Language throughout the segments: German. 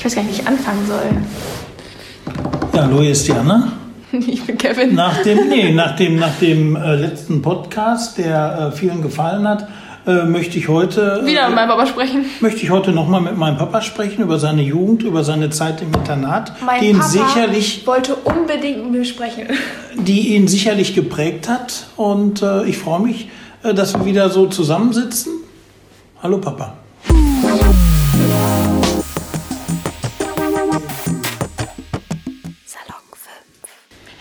Ich weiß gar nicht, wie ich anfangen soll. Ja, hallo, hier ist Anna. Ich bin Kevin. Nach dem, nee, nach dem, nach dem äh, letzten Podcast, der äh, vielen gefallen hat, äh, möchte ich heute Wieder mit äh, meinem Papa sprechen. möchte ich heute nochmal mit meinem Papa sprechen über seine Jugend, über seine Zeit im Internat, Mein die ihn Papa sicherlich, wollte unbedingt mit mir sprechen. die ihn sicherlich geprägt hat. Und äh, ich freue mich, äh, dass wir wieder so zusammensitzen. Hallo Papa.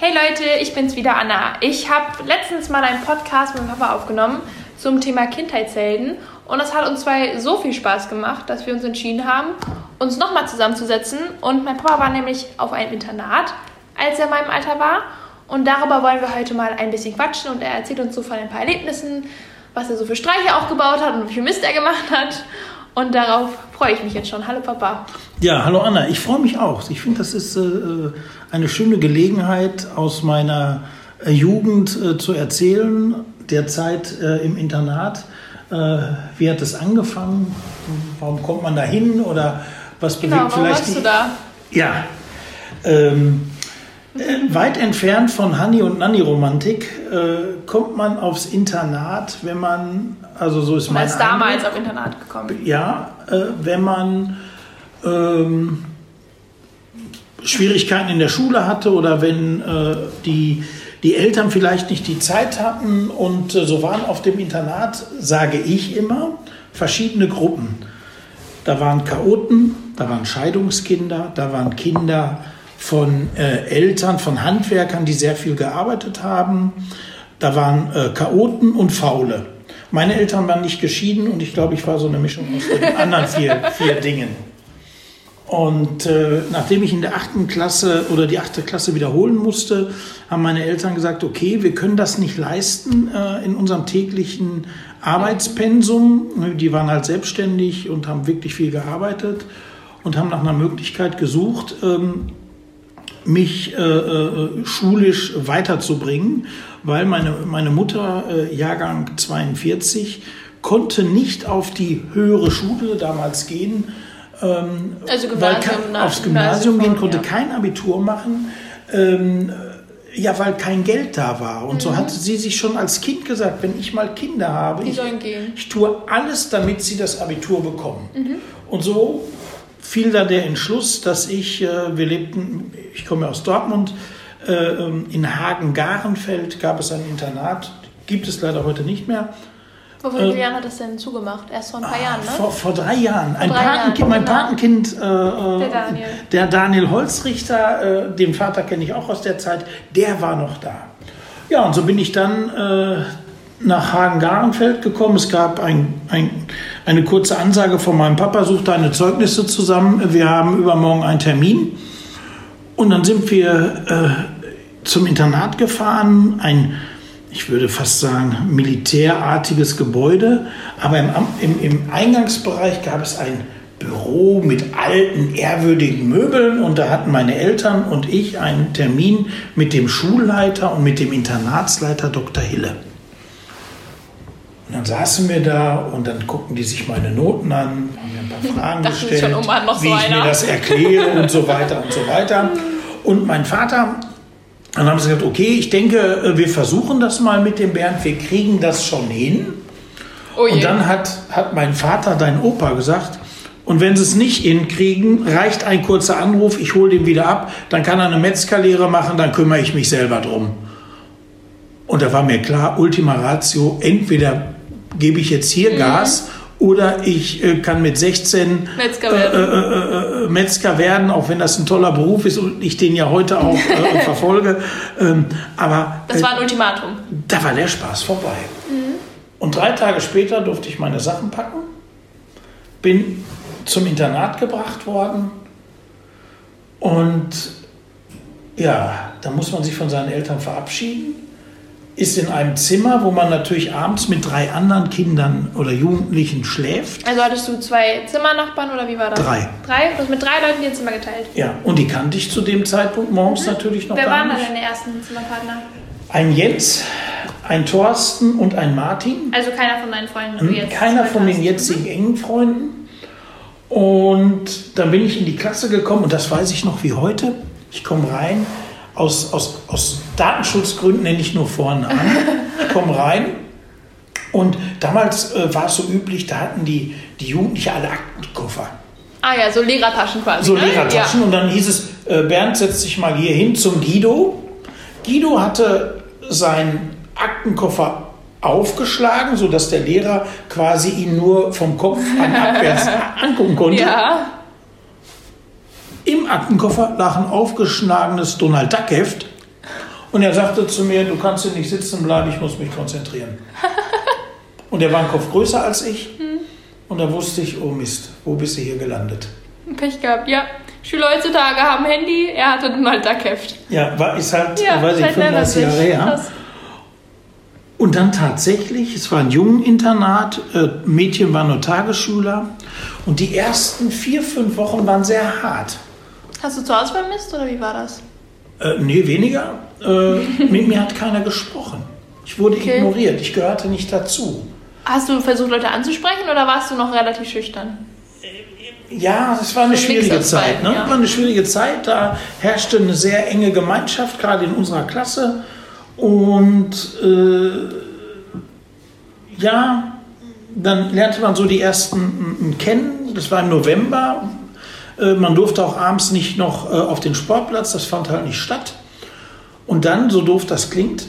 Hey Leute, ich bin's wieder, Anna. Ich habe letztens mal einen Podcast mit meinem Papa aufgenommen zum Thema Kindheitshelden. Und das hat uns zwei so viel Spaß gemacht, dass wir uns entschieden haben, uns nochmal zusammenzusetzen. Und mein Papa war nämlich auf einem Internat, als er in meinem Alter war. Und darüber wollen wir heute mal ein bisschen quatschen. Und er erzählt uns so von ein paar Erlebnissen, was er so für Streiche aufgebaut hat und wie viel Mist er gemacht hat. Und darauf freue ich mich jetzt schon. Hallo Papa. Ja, hallo Anna. Ich freue mich auch. Ich finde, das ist äh, eine schöne Gelegenheit, aus meiner äh, Jugend äh, zu erzählen, der Zeit äh, im Internat. Äh, wie hat es angefangen? Warum kommt man da hin? Oder was bewegt Genau, warum vielleicht warst du da? Ja. Ähm, äh, weit entfernt von Hanni und Nanni-Romantik äh, kommt man aufs Internat, wenn man, also so ist mein als damals auf Internat gekommen. Ja, äh, wenn man ähm, Schwierigkeiten in der Schule hatte oder wenn äh, die, die Eltern vielleicht nicht die Zeit hatten und äh, so waren auf dem Internat, sage ich immer, verschiedene Gruppen. Da waren Chaoten, da waren Scheidungskinder, da waren Kinder von äh, Eltern, von Handwerkern, die sehr viel gearbeitet haben. Da waren äh, Chaoten und Faule. Meine Eltern waren nicht geschieden und ich glaube, ich war so eine Mischung aus den anderen vier, vier Dingen. Und äh, nachdem ich in der achten Klasse oder die achte Klasse wiederholen musste, haben meine Eltern gesagt, okay, wir können das nicht leisten äh, in unserem täglichen Arbeitspensum. Die waren halt selbstständig und haben wirklich viel gearbeitet und haben nach einer Möglichkeit gesucht, ähm, mich äh, äh, schulisch weiterzubringen, weil meine, meine Mutter, äh, Jahrgang 42, konnte nicht auf die höhere Schule damals gehen. Ähm, Also weil Gymnasium, nach- aufs Gymnasium gehen, Gymnasium, konnte ja. kein Abitur machen. Ähm, ja, weil kein Geld da war. Und Mhm. so hatte sie sich schon als Kind gesagt, wenn ich mal Kinder habe, ich, gehen. ich tue alles, damit sie das Abitur bekommen. Mhm. Und so fiel da der Entschluss, dass ich, äh, wir lebten, ich komme aus Dortmund, äh, in Hagen-Garenfeld gab es ein Internat, gibt es leider heute nicht mehr. Vor wie vielen Jahren hat das denn zugemacht? Erst vor ein paar Jahren, ne? Äh, Vor, vor drei Jahren. Ein drei Patenkind, Jahren, mein genau. Patenkind, äh, der Daniel. der Daniel Holzrichter, äh, den Vater kenne ich auch aus der Zeit, der war noch da. Ja, und so bin ich dann äh, nach Hagen-Garenfeld gekommen. Es gab ein, ein, eine kurze Ansage von meinem Papa, such deine Zeugnisse zusammen. Wir haben übermorgen einen Termin. Und dann sind wir äh, zum Internat gefahren, ein, ich würde fast sagen, militärartiges Gebäude. Aber im, im, im Eingangsbereich gab es ein Büro mit alten, ehrwürdigen Möbeln. Und da hatten meine Eltern und ich einen Termin mit dem Schulleiter und mit dem Internatsleiter Dr. Hille. Und dann saßen wir da und dann guckten die sich meine Noten an, haben mir ein paar Fragen gestellt, schon, oh Mann, noch so wie ich mir einer. das erkläre und so weiter und so weiter. Und mein Vater, dann haben sie gesagt, okay, ich denke, äh, wir versuchen das mal mit dem Bernd, wir kriegen das schon hin. Oh. Und dann hat, hat mein Vater, dein Opa, gesagt, und wenn sie es nicht hinkriegen, reicht ein kurzer Anruf, ich hole den wieder ab, dann kann er eine Metzgerlehre machen, dann kümmere ich mich selber drum. Und da war mir klar, Ultima Ratio, entweder gebe ich jetzt Mhm. hier Gas oder ich äh, kann mit 16 Metzger werden. äh, Metzger werden, auch wenn das ein toller Beruf ist und ich den ja heute auch äh, verfolge. Ähm, aber das äh, war ein Ultimatum. da war der Spaß vorbei. Und drei Tage später durfte ich meine Sachen packen, bin zum Internat gebracht worden und ja, da muss man sich von seinen Eltern verabschieden, ist in einem Zimmer, wo man natürlich abends mit drei anderen Kindern oder Jugendlichen schläft. Also hattest du zwei Zimmernachbarn oder wie war das? Drei. Drei? Du hast mit drei Leuten dir Zimmer geteilt. Ja, und die kannte ich zu dem Zeitpunkt morgens natürlich noch Wer gar waren da nicht. deine ersten Zimmerpartner? Ein Jens, ein Thorsten und ein Martin. Also keiner von deinen Freunden, du jetzt Keiner von den jetzigen engen Freunden. Und dann bin ich in die Klasse gekommen und das weiß ich noch wie heute. Ich komme rein, aus, aus, aus Datenschutzgründen nenne ich nur Vornamen. Komme rein und damals äh, war es so üblich, da hatten die, die Jugendlichen alle Aktenkoffer. Ah ja, so Lehrertaschen quasi. So ne? Lehrertaschen Ja. und dann hieß es, äh, Bernd setzt sich mal hier hin zum Guido. Guido hatte seinen Aktenkoffer aufgeschlagen, sodass der Lehrer quasi ihn nur vom Kopf an abwärts angucken konnte. Ja. Im Aktenkoffer lag ein aufgeschlagenes Donald Duck Heft und er sagte zu mir, du kannst hier nicht sitzen bleiben, ich muss mich konzentrieren. Und er war ein Kopf größer als ich und da wusste ich, oh Mist, wo bist du hier gelandet? Pech gehabt, ja. Schüler heutzutage haben Handy, er hatte ein Malta-Heft. Ja, war, ist halt, Ja, weiß ich, halt lernt er 35 Jahre sich. her. Und dann tatsächlich, es war ein Jungeninternat, äh, Mädchen waren nur Tagesschüler und die ersten vier, fünf Wochen waren sehr hart. Hast du zu Hause vermisst oder wie war das? Äh, nee, weniger. Äh, mit mir hat keiner gesprochen. Ich wurde Okay. ignoriert, ich gehörte nicht dazu. Hast du versucht, Leute anzusprechen oder warst du noch relativ schüchtern? Ja, es war eine So ein schwierige Zeit. Ne? ja. War eine schwierige Zeit. Da herrschte eine sehr enge Gemeinschaft, gerade in unserer Klasse. Und äh, ja, dann lernte man so die ersten kennen. Das war im November. Äh, man durfte auch abends nicht noch äh, auf den Sportplatz. Das fand halt nicht statt. Und dann, so doof das klingt,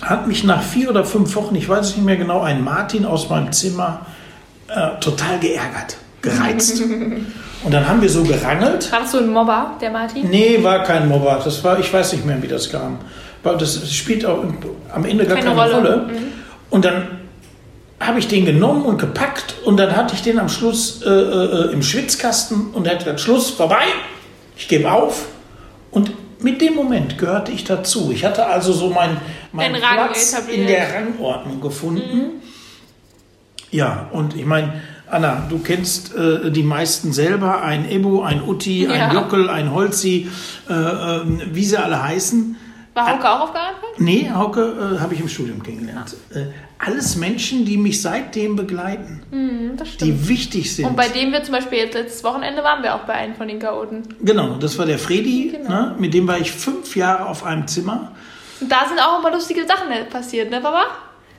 hat mich nach vier oder fünf Wochen, ich weiß es nicht mehr genau, ein Martin aus meinem Zimmer äh, total geärgert, gereizt. Und dann haben wir so gerangelt. War das so ein Mobber, der Martin? Nee, war kein Mobber. Das war, ich weiß nicht mehr, wie das kam. Das spielt auch am Ende gar Keine keine, Rolle. Rolle. Und dann habe ich den genommen und gepackt und dann hatte ich den am Schluss äh, äh, im Schwitzkasten und er hat gesagt, Schluss, vorbei, ich gebe auf. Und mit dem Moment gehörte ich dazu. Ich hatte also so meinen mein Platz etabliert. in der Rangordnung gefunden. Ja, und ich meine, Anna, du kennst äh, die meisten selber, ein Ebo, ein Utti, ein Ja. Jockel, ein Holzi, äh, ähm, wie sie alle heißen. War Hauke auch auf Gartenfeld? Nee, Hauke äh, habe ich im Studium kennengelernt. Äh, alles Menschen, die mich seitdem begleiten, stimmt. die wichtig sind. Und bei dem wir zum Beispiel jetzt letztes Wochenende waren wir auch bei einem von den Chaoten. genau, das war der Fredi, Genau. ne, mit dem war ich fünf Jahre auf einem Zimmer. Und da sind auch immer lustige Sachen passiert, ne, Papa?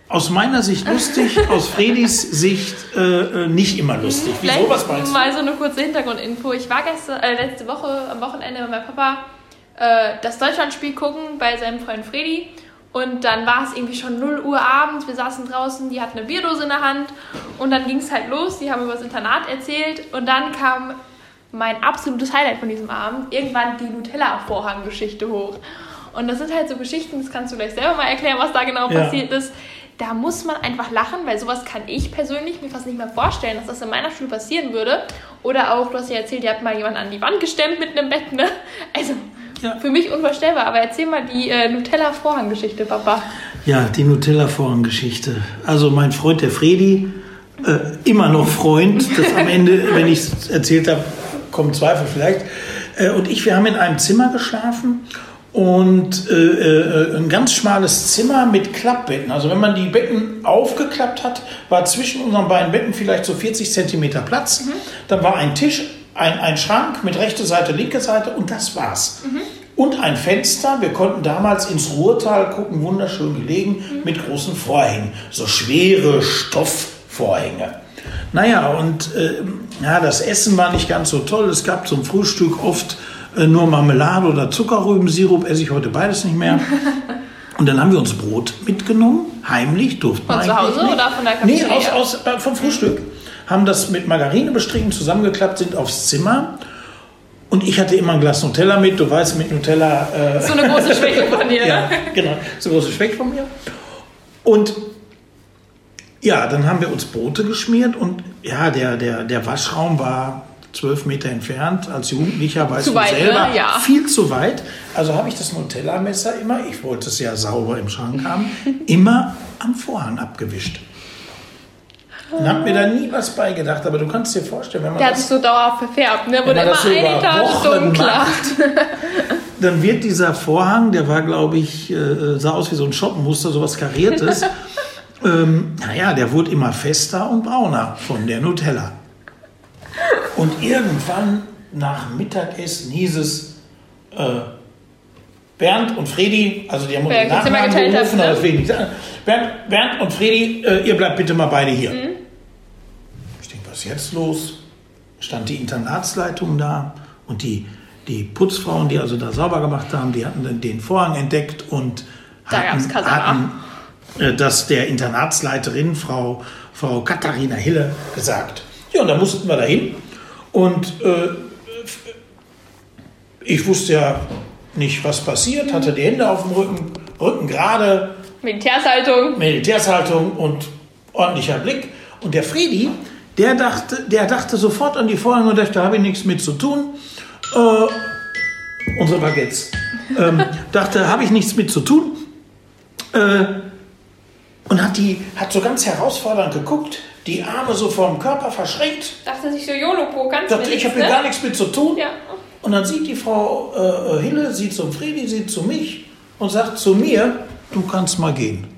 Aus meiner Sicht lustig, aus Fredis Sicht äh, äh, nicht immer lustig. Wieso, Vielleicht was meinst du? mal so eine kurze Hintergrundinfo. Ich war gestern, äh, letzte Woche am Wochenende mit meinem Papa äh, das Deutschlandspiel gucken bei seinem Freund Fredi. Und dann war es irgendwie schon 0 Uhr abends. Wir saßen draußen, die hatten eine Bierdose in der Hand. Und dann ging es halt los. Die haben über das Internat erzählt. Und dann kam mein absolutes Highlight von diesem Abend. Irgendwann die Nutella-Vorhang-Geschichte hoch. Und das sind halt so Geschichten, das kannst du gleich selber mal erklären, was da genau Ja. passiert ist. Da muss man einfach lachen, weil sowas kann ich persönlich mir fast nicht mehr vorstellen, dass das in meiner Schule passieren würde. Oder auch, du hast ja erzählt, ihr habt mal jemanden an die Wand gestemmt mit einem Bett, ne? Also, Ja. für mich unvorstellbar. Aber erzähl mal die äh, Nutella-Vorhang-Geschichte, Papa. Ja, die Nutella-Vorhang-Geschichte. Also mein Freund, der Fredi, äh, immer noch Freund, das am Ende, wenn ich es erzählt habe, kommen Zweifel vielleicht. Äh, und ich, wir haben in einem Zimmer geschlafen und äh, äh, ein ganz schmales Zimmer mit Klappbetten. Also wenn man die Betten aufgeklappt hat, war zwischen unseren beiden Betten vielleicht so 40 Zentimeter Platz. Dann war ein Tisch, ein, ein Schrank mit rechte Seite, linke Seite und das war's. Und ein Fenster. Wir konnten damals ins Ruhrtal gucken, wunderschön gelegen, mit großen Vorhängen. So schwere Stoffvorhänge. Naja, und äh, ja, das Essen war nicht ganz so toll. Es gab zum Frühstück oft äh, nur Marmelade oder Zuckerrübensirup. Esse ich heute beides nicht mehr. Und dann haben wir uns Brot mitgenommen, heimlich, durften Von wir zu eigentlich Hause nicht. oder von der Nee, Cafeteria? aus, aus, äh, vom Frühstück. Haben das mit Margarine bestrichen, zusammengeklappt, sind aufs Zimmer. Und ich hatte immer ein Glas Nutella mit. Du weißt, mit Nutella. Äh, So eine große Schwäche von dir, ja, ne? genau. So große Schwäche von mir. Und ja, dann haben wir uns Brote geschmiert und ja, der, der, der Waschraum war zwölf Meter entfernt. Als Jugendlicher weißt du weit, ne? selber, Ja. viel zu weit. Also habe ich das Nutella-Messer immer, ich wollte es ja sauber im Schrank haben, immer am Vorhang abgewischt. Und habe mir da nie was beigedacht, aber du kannst dir vorstellen, wenn man Der hat sich so dauerhaft verfärbt, ne? Wurde immer so eine Etage dunkler. macht, dann wird dieser Vorhang, der war, glaube ich, äh, sah aus wie so ein Schottenmuster, sowas Kariertes. ähm, naja, der wurde immer fester und brauner von der Nutella. Und irgendwann nach Mittagessen hieß es, äh, Bernd und Fredi, also die haben uns den Nachnamen gerufen, ne? ich sagen. Bernd, Bernd und Fredi, äh, ihr bleibt bitte mal beide hier. Mhm. Was ist jetzt los? Stand die Internatsleitung da und die, die Putzfrauen, die also da sauber gemacht haben, die hatten dann den Vorhang entdeckt und Da hatten, hatten äh, das der Internatsleiterin, Frau, Frau Katharina Hille, gesagt. Ja, und da mussten wir dahin. Und äh, ich wusste ja nicht, was passiert, hatte die Hände auf dem Rücken, Rücken gerade, Militärshaltung. Militärshaltung und ordentlicher Blick. Und der Fredi, der dachte, der dachte sofort an die Vorhänge und dachte, da habe ich nichts mit zu tun. Äh, unsere Baguettes. Ähm, dachte, habe ich nichts mit zu tun. Äh, und hat, die, hat so ganz herausfordernd geguckt, die Arme so vom Körper verschränkt. Dachte sich so, YOLO-Po, ganz Dachte, ich habe hier gar nichts mit zu tun. Ja. Und dann sieht die Frau äh, Hille, sieht zum Fredi, sieht zu mich und sagt zu mir, du kannst mal gehen.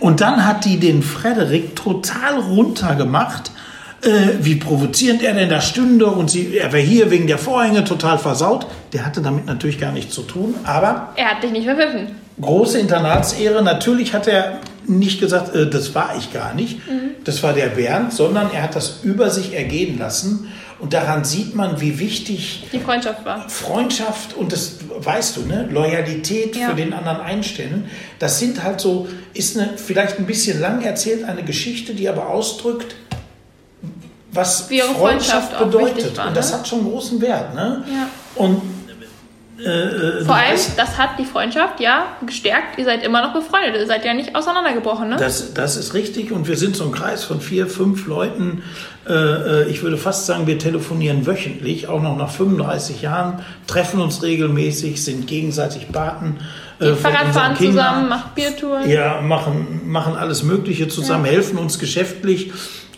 Und dann hat die den Frederik total runtergemacht, äh, wie provozierend er denn da stünde und sie, er wäre hier wegen der Vorhänge total versaut. Der hatte damit natürlich gar nichts zu tun, aber Er hat dich nicht verpfiffen. große Internatsehre. Natürlich hat er nicht gesagt, äh, das war ich gar nicht, das war der Bernd, sondern er hat das über sich ergehen lassen. Und daran sieht man, wie wichtig Die Freundschaft war. Freundschaft und das weißt du, ne? Loyalität Ja. für den anderen einstellen. Das sind halt so, ist eine vielleicht ein bisschen lang erzählt, eine Geschichte, die aber ausdrückt, was Freundschaft, Freundschaft bedeutet. war, und das ne? hat schon großen Wert. Ne? Ja. Und äh, äh, Vor allem, weißt, das hat die Freundschaft ja gestärkt. Ihr seid immer noch befreundet. Ihr seid ja nicht auseinandergebrochen, ne? Das, das ist richtig und wir sind so ein Kreis von vier, fünf Leuten. Äh, äh, ich würde fast sagen, wir telefonieren wöchentlich, auch noch nach 35 Jahren, treffen uns regelmäßig, sind gegenseitig Paten. äh, Fahrradfahren zusammen, macht Biertouren. Ja, machen, machen alles Mögliche zusammen, helfen uns geschäftlich.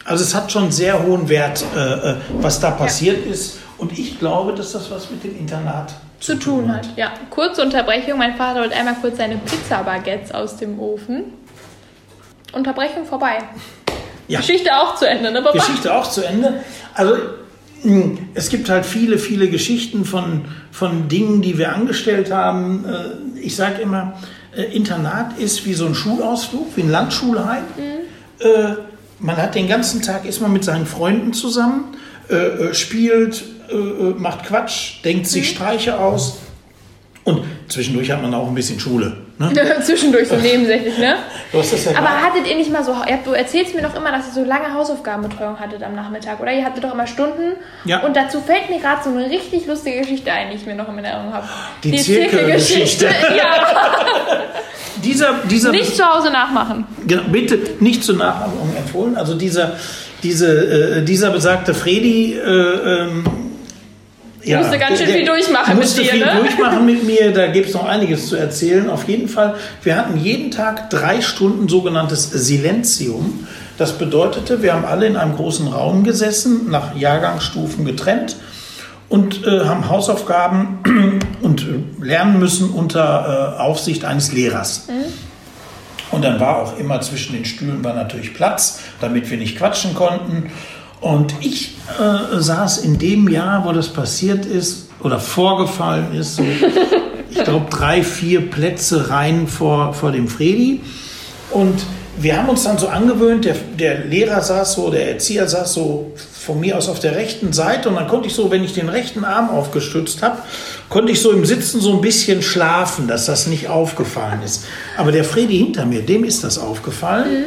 Also es hat schon sehr hohen Wert, äh, was da passiert ist. Und ich glaube, dass das was mit dem Internat zu tun hat. Ja, kurze Unterbrechung. Mein Vater holt einmal kurz seine Pizza-Baguettes aus dem Ofen. Unterbrechung vorbei. Ja. Geschichte auch zu Ende, ne, Papa? Geschichte auch zu Ende. Also mh, es gibt halt viele, viele Geschichten von, von Dingen, die wir angestellt haben. Äh, Ich sage immer, äh, Internat ist wie so ein Schulausflug, wie ein Landschulheim. Äh, Man hat den ganzen Tag, ist man mit seinen Freunden zusammen, spielt, macht Quatsch, denkt sich Streiche aus. Und zwischendurch hat man auch ein bisschen Schule. Ne? Zwischendurch so nebensächlich, ne? Du hast das ja Aber hattet ihr nicht mal so, du erzählst mir doch immer, dass ihr so lange Hausaufgabenbetreuung hattet am Nachmittag, oder? Ihr hattet doch immer Stunden. Ja. Und dazu fällt mir gerade so eine richtig lustige Geschichte ein, die ich mir noch in Erinnerung habe. Die Zirkelgeschichte. ja, dieser, dieser nicht zu Hause nachmachen. Genau, bitte nicht zur Nachahmung empfohlen. Also dieser, diese, äh, dieser besagte Fredi äh, ähm, ja, Musste ganz schön viel durchmachen mit musste dir, viel ne? durchmachen mit mir. Da gibt es noch einiges zu erzählen. Auf jeden Fall, wir hatten jeden Tag drei Stunden sogenanntes Silenzium. Das bedeutete, wir haben alle in einem großen Raum gesessen, nach Jahrgangsstufen getrennt und äh, haben Hausaufgaben und äh, lernen müssen unter äh, Aufsicht eines Lehrers. Und dann war auch immer zwischen den Stühlen war natürlich Platz, damit wir nicht quatschen konnten. Und ich äh, saß in dem Jahr, wo das passiert ist oder vorgefallen ist, so, ich glaube drei, vier Plätze rein vor, vor dem Fredi. Und wir haben uns dann so angewöhnt, der, der Lehrer saß so, der Erzieher saß so von mir aus auf der rechten Seite und dann konnte ich so, wenn ich den rechten Arm aufgestützt habe, konnte ich so im Sitzen so ein bisschen schlafen, dass das nicht aufgefallen ist. Aber der Fredi hinter mir, dem ist das aufgefallen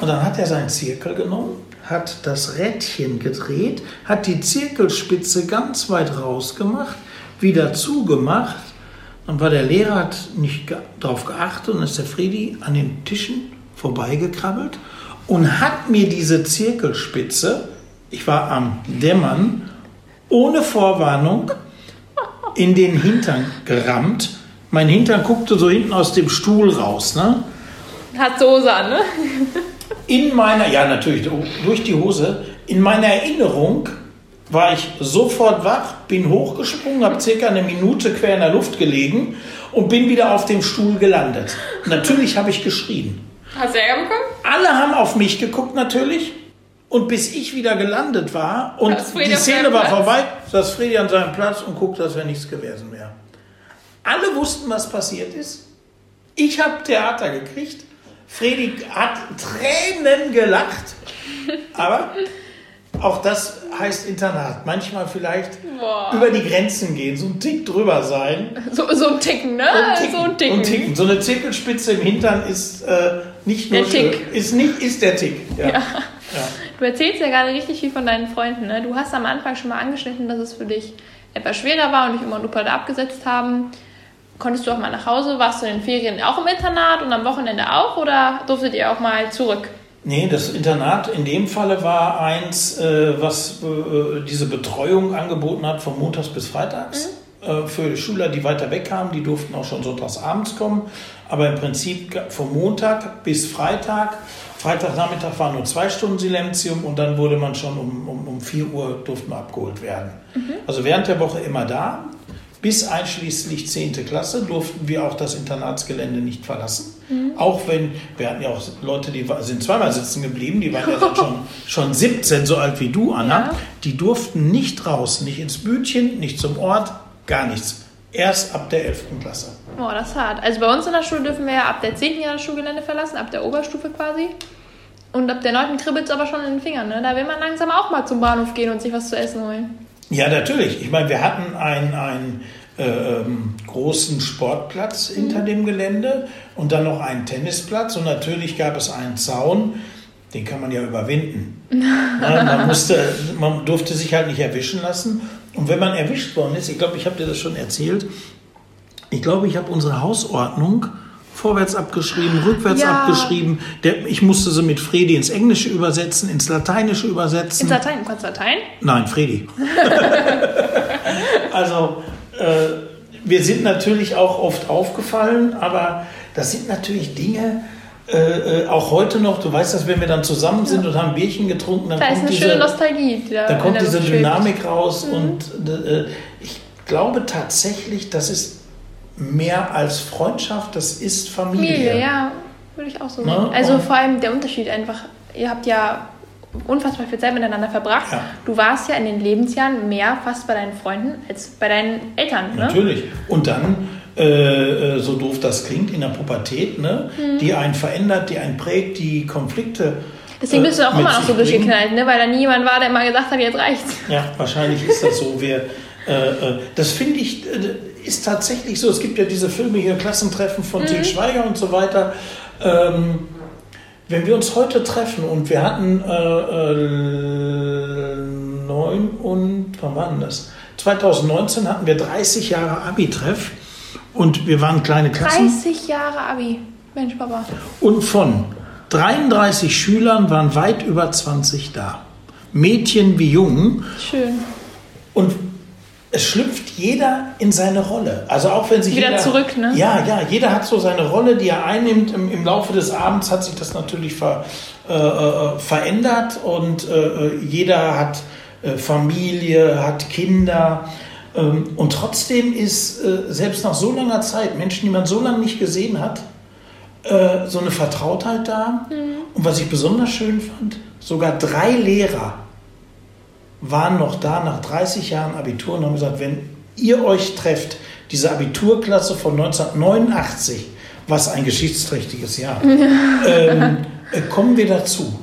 und dann hat er seinen Zirkel genommen, hat das Rädchen gedreht, hat die Zirkelspitze ganz weit rausgemacht, wieder zugemacht. Dann war der Lehrer, hat nicht darauf geachtet und ist der Fredi an den Tischen vorbeigekrabbelt und hat mir diese Zirkelspitze, ich war am Dämmern, ohne Vorwarnung in den Hintern gerammt. Mein Hintern guckte so hinten aus dem Stuhl raus. Ne? Hat Soße an, ne? In meiner, ja natürlich durch die Hose, in meiner Erinnerung war ich sofort wach, bin hochgesprungen, habe circa eine Minute quer in der Luft gelegen und bin wieder auf dem Stuhl gelandet. Natürlich habe ich geschrien. Hast du Ärger bekommen? Alle haben auf mich geguckt natürlich Und bis ich wieder gelandet war und die Szene war Platz? vorbei, saß Fredi an seinem Platz und guckte, als wäre nichts gewesen wäre. Alle wussten, was passiert ist. Ich habe Theater gekriegt. Fredi hat Tränen gelacht. Aber auch das heißt Internat. Manchmal vielleicht Boah. über die Grenzen gehen, so ein Tick drüber sein. So, so ein Ticken, ne? Und ticken, so ein Ticken. Und ticken. So eine Zirkelspitze im Hintern ist äh, nicht nur Der Tick. schön, Ist, nicht, ist der Tick. Ja. Ja. Ja. Du erzählst ja gerade richtig viel von deinen Freunden. Ne? Du hast am Anfang schon mal angeschnitten, dass es für dich etwas schwerer war und dich immer und da abgesetzt haben. Konntest du auch mal nach Hause? Warst du in den Ferien auch im Internat und am Wochenende auch oder durftet ihr auch mal zurück? Nee, das Internat in dem Falle war eins, äh, was äh, diese Betreuung angeboten hat von montags bis freitags. Äh, für Schüler, die weiter weg kamen, die durften auch schon sonntags abends kommen. Aber im Prinzip vom Montag bis Freitag. Freitagnachmittag war nur zwei Stunden Silenzium und dann wurde man schon um, um, um 4 Uhr durften abgeholt werden. Also während der Woche immer da. Bis einschließlich 10. Klasse durften wir auch das Internatsgelände nicht verlassen. Auch wenn, wir hatten ja auch Leute, die sind zweimal sitzen geblieben, die waren ja dann schon, schon 17, so alt wie du, Anna. Ja. Die durften nicht raus, nicht ins Bütchen, nicht zum Ort, gar nichts. Erst ab der 11. Klasse. Boah, das ist hart. Also bei uns in der Schule dürfen wir ja ab der 10. Jahr das Schulgelände verlassen, ab der Oberstufe quasi. Und ab der 9. kribbelt es aber schon in den Fingern. Ne? Da will man langsam auch mal zum Bahnhof gehen und sich was zu essen holen. Ja, natürlich. Ich meine, wir hatten einen, einen äh, ähm, großen Sportplatz hinter dem Gelände und dann noch einen Tennisplatz und natürlich gab es einen Zaun, den kann man ja überwinden. Ja, man, musste, man durfte sich halt nicht erwischen lassen. Und wenn man erwischt worden ist, ich glaube, ich habe dir das schon erzählt, ich glaube, ich habe unsere Hausordnung vorwärts abgeschrieben, rückwärts Ja. abgeschrieben. Der, ich musste sie mit Fredi ins Englische übersetzen, ins Lateinische übersetzen. Ins Latein, du kannst Latein? Nein, Fredi. also, äh, wir sind natürlich auch oft aufgefallen, aber das sind natürlich Dinge, äh, äh, auch heute noch, du weißt das, wenn wir dann zusammen sind und haben Bierchen getrunken, dann Da ist kommt eine diese, schöne Nostalgie. Die da in kommt diese. Dynamik raus und äh, ich glaube tatsächlich, das ist mehr als Freundschaft, das ist Familie. Familie, ja, würde ich auch so Ne? sehen. Also Und- vor allem der Unterschied einfach, ihr habt ja unfassbar viel Zeit miteinander verbracht. Ja. Du warst ja in den Lebensjahren mehr fast bei deinen Freunden als bei deinen Eltern, ne? Natürlich. Und dann, äh, äh, so doof das klingt, in der Pubertät, ne, Mhm. die einen verändert, die einen prägt, die Konflikte. Deswegen bist du auch äh, immer mit noch so durchgeknallt, ne? Weil da nie jemand war, der mal gesagt hat, jetzt reicht's. Ja, wahrscheinlich ist das so. Wir, das finde ich, äh, ist tatsächlich so. Es gibt ja diese Filme hier, Klassentreffen von Til Schweiger und so weiter. Ähm, wenn wir uns heute treffen und wir hatten äh, äh, neun und, wann war denn das? 2019 hatten wir 30 Jahre Abi-Treff und wir waren kleine Klassen. 30 Jahre Abi. Mensch, Papa. Und von 33 Schülern waren weit über 20 da. Mädchen wie Jungen. Schön. Und es schlüpft jeder in seine Rolle. Also auch wenn sich Wieder jeder, zurück, ne? Ja, ja, jeder hat so seine Rolle, die er einnimmt. Im, im Laufe des Abends hat sich das natürlich ver, äh, äh, verändert und äh, jeder hat äh, Familie, hat Kinder. Ähm, und trotzdem ist äh, selbst nach so langer Zeit, Menschen, die man so lange nicht gesehen hat, äh, so eine Vertrautheit da. Und was ich besonders schön fand, sogar drei Lehrer waren noch da nach 30 Jahren Abitur und haben gesagt, wenn ihr euch trefft, diese Abiturklasse von 1989, was ein geschichtsträchtiges Jahr, ähm, äh, kommen wir dazu.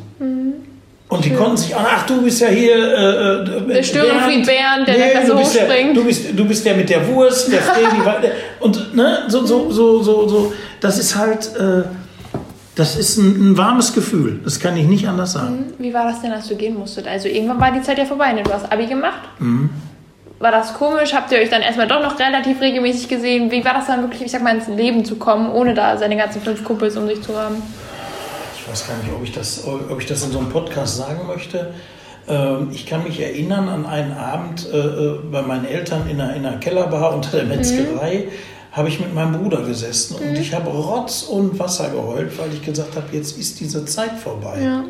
Und die konnten sich, ach, du bist ja hier. Äh, äh, Der Störenfried Bernd, der du bist der, hochspringt. du, bist, du bist der mit der Wurst, der der- und ne, so, so, so, so, so. Das ist halt, äh, das ist ein, ein warmes Gefühl. Das kann ich nicht anders sagen. Wie war das denn, als du gehen musstet? Also irgendwann war die Zeit ja vorbei, ne? Du hast Abi gemacht. Mhm. War das komisch? Habt ihr euch dann erstmal doch noch relativ regelmäßig gesehen? Wie war das dann wirklich, ich sag mal, ins Leben zu kommen, ohne da seine ganzen fünf Kumpels um sich zu haben? Ich weiß gar nicht, ob ich das, ob ich das in so einem Podcast sagen möchte. Ähm, Ich kann mich erinnern an einen Abend äh, äh, bei meinen Eltern in einer, in einer Kellerbar unter der Metzgerei. Habe ich mit meinem Bruder gesessen und ich habe Rotz und Wasser geheult, weil ich gesagt habe, jetzt ist diese Zeit vorbei. Ja.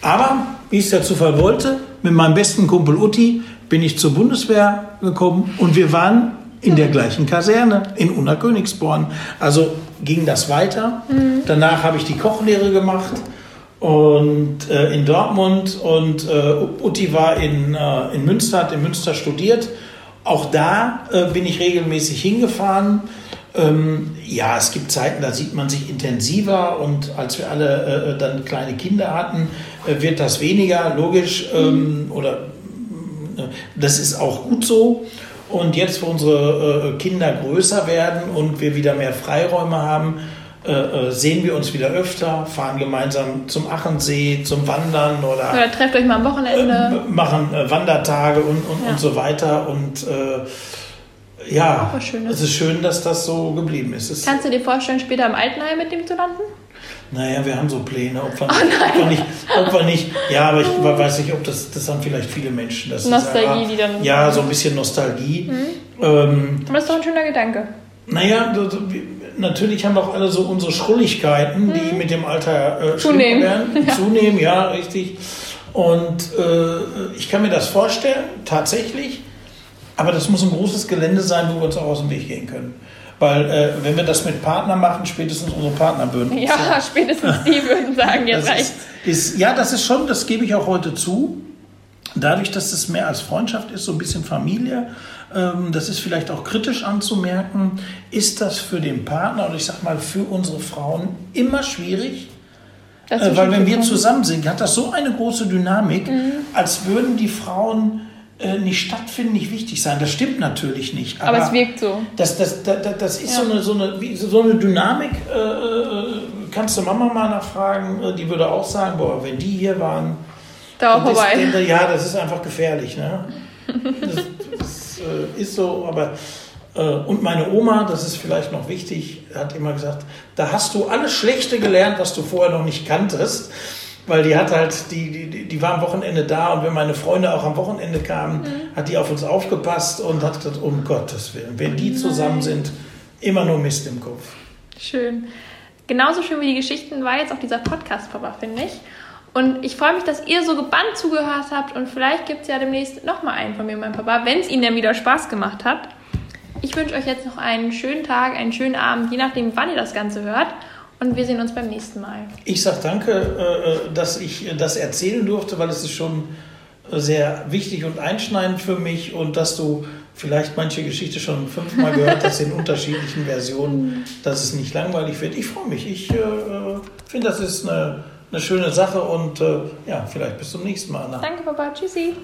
Aber, wie es der Zufall wollte, mit meinem besten Kumpel Utti bin ich zur Bundeswehr gekommen und wir waren in der gleichen Kaserne in Unna-Königsborn. Also ging das weiter. Danach habe ich die Kochlehre gemacht und äh, in Dortmund und äh, Utti war in, äh, in Münster, hat in Münster studiert. Auch da äh, bin ich regelmäßig hingefahren. Ähm, ja, es gibt Zeiten, da sieht man sich intensiver und als wir alle äh, dann kleine Kinder hatten, äh, wird das weniger, logisch. Ähm, oder äh, das ist auch gut so. Und jetzt, wo unsere äh, Kinder größer werden und wir wieder mehr Freiräume haben, äh, äh, sehen wir uns wieder öfter, fahren gemeinsam zum Achensee, zum Wandern oder, oder trefft euch mal am Wochenende. machen Wandertage und, und, ja. und so weiter. Und ja, es ist schön, dass das so geblieben ist. Es Kannst du dir vorstellen, später im Altenheim mit dem zu landen? Naja, wir haben so Pläne, ob wir, oh ob wir, nicht, ob wir nicht, ja, aber ich weiß nicht, ob das, das haben vielleicht viele Menschen. Das Nostalgie, ah, die dann. Ja, so ein bisschen Nostalgie. Mhm. Ähm, aber das ist doch ein schöner Gedanke. Naja, natürlich haben auch alle so unsere Schrulligkeiten, mhm. die mit dem Alter äh, zunehmen. werden. Ja. Zunehmen, ja, richtig. Und äh, ich kann mir das vorstellen, tatsächlich. Aber das muss ein großes Gelände sein, wo wir uns auch aus dem Weg gehen können. Weil äh, wenn wir das mit Partnern machen, spätestens unsere Partner würden. Ja, sagen. spätestens die würden sagen, jetzt reicht. Ist, ja, das ist schon, das gebe ich auch heute zu. Dadurch, dass es mehr als Freundschaft ist, so ein bisschen Familie, ähm, das ist vielleicht auch kritisch anzumerken, ist das für den Partner und ich sag mal für unsere Frauen immer schwierig. Äh, weil wenn wir zusammen sind, hat das so eine große Dynamik, mhm. als würden die Frauen äh, nicht stattfinden, nicht wichtig sein. Das stimmt natürlich nicht. Aber, aber es wirkt so. Das, das, das, das ist ja. so, eine, so, eine, so eine Dynamik. Äh, äh, kannst du Mama mal nachfragen, äh, die würde auch sagen, boah, wenn die hier waren. Da vorbei. Ist, ja, das ist einfach gefährlich. Ne? Das, das äh, ist so, aber. Und meine Oma, das ist vielleicht noch wichtig, hat immer gesagt, da hast du alles Schlechte gelernt, was du vorher noch nicht kanntest weil die hat halt, die, die, die war am Wochenende da und wenn meine Freunde auch am Wochenende kamen, mhm. hat die auf uns aufgepasst und hat gesagt, um Gottes Willen, wenn die zusammen sind, immer nur Mist im Kopf. Schön. Genauso schön wie die Geschichten war jetzt auch dieser Podcast, Papa, finde ich. Und ich freue mich, dass ihr so gebannt zugehört habt und vielleicht gibt es ja demnächst nochmal einen von mir und meinem Papa, wenn es Ihnen dann wieder Spaß gemacht hat. Ich wünsche euch jetzt noch einen schönen Tag, einen schönen Abend, je nachdem, wann ihr das Ganze hört. Und wir sehen uns beim nächsten Mal. Ich sage danke, äh, dass ich das erzählen durfte, weil es ist schon sehr wichtig und einschneidend für mich und dass du vielleicht manche Geschichte schon fünfmal gehört hast in unterschiedlichen Versionen, dass es nicht langweilig wird. Ich freue mich. Ich äh, finde, das ist eine, eine schöne Sache und äh, ja, vielleicht bis zum nächsten Mal. Anna. Danke, Papa. Tschüssi.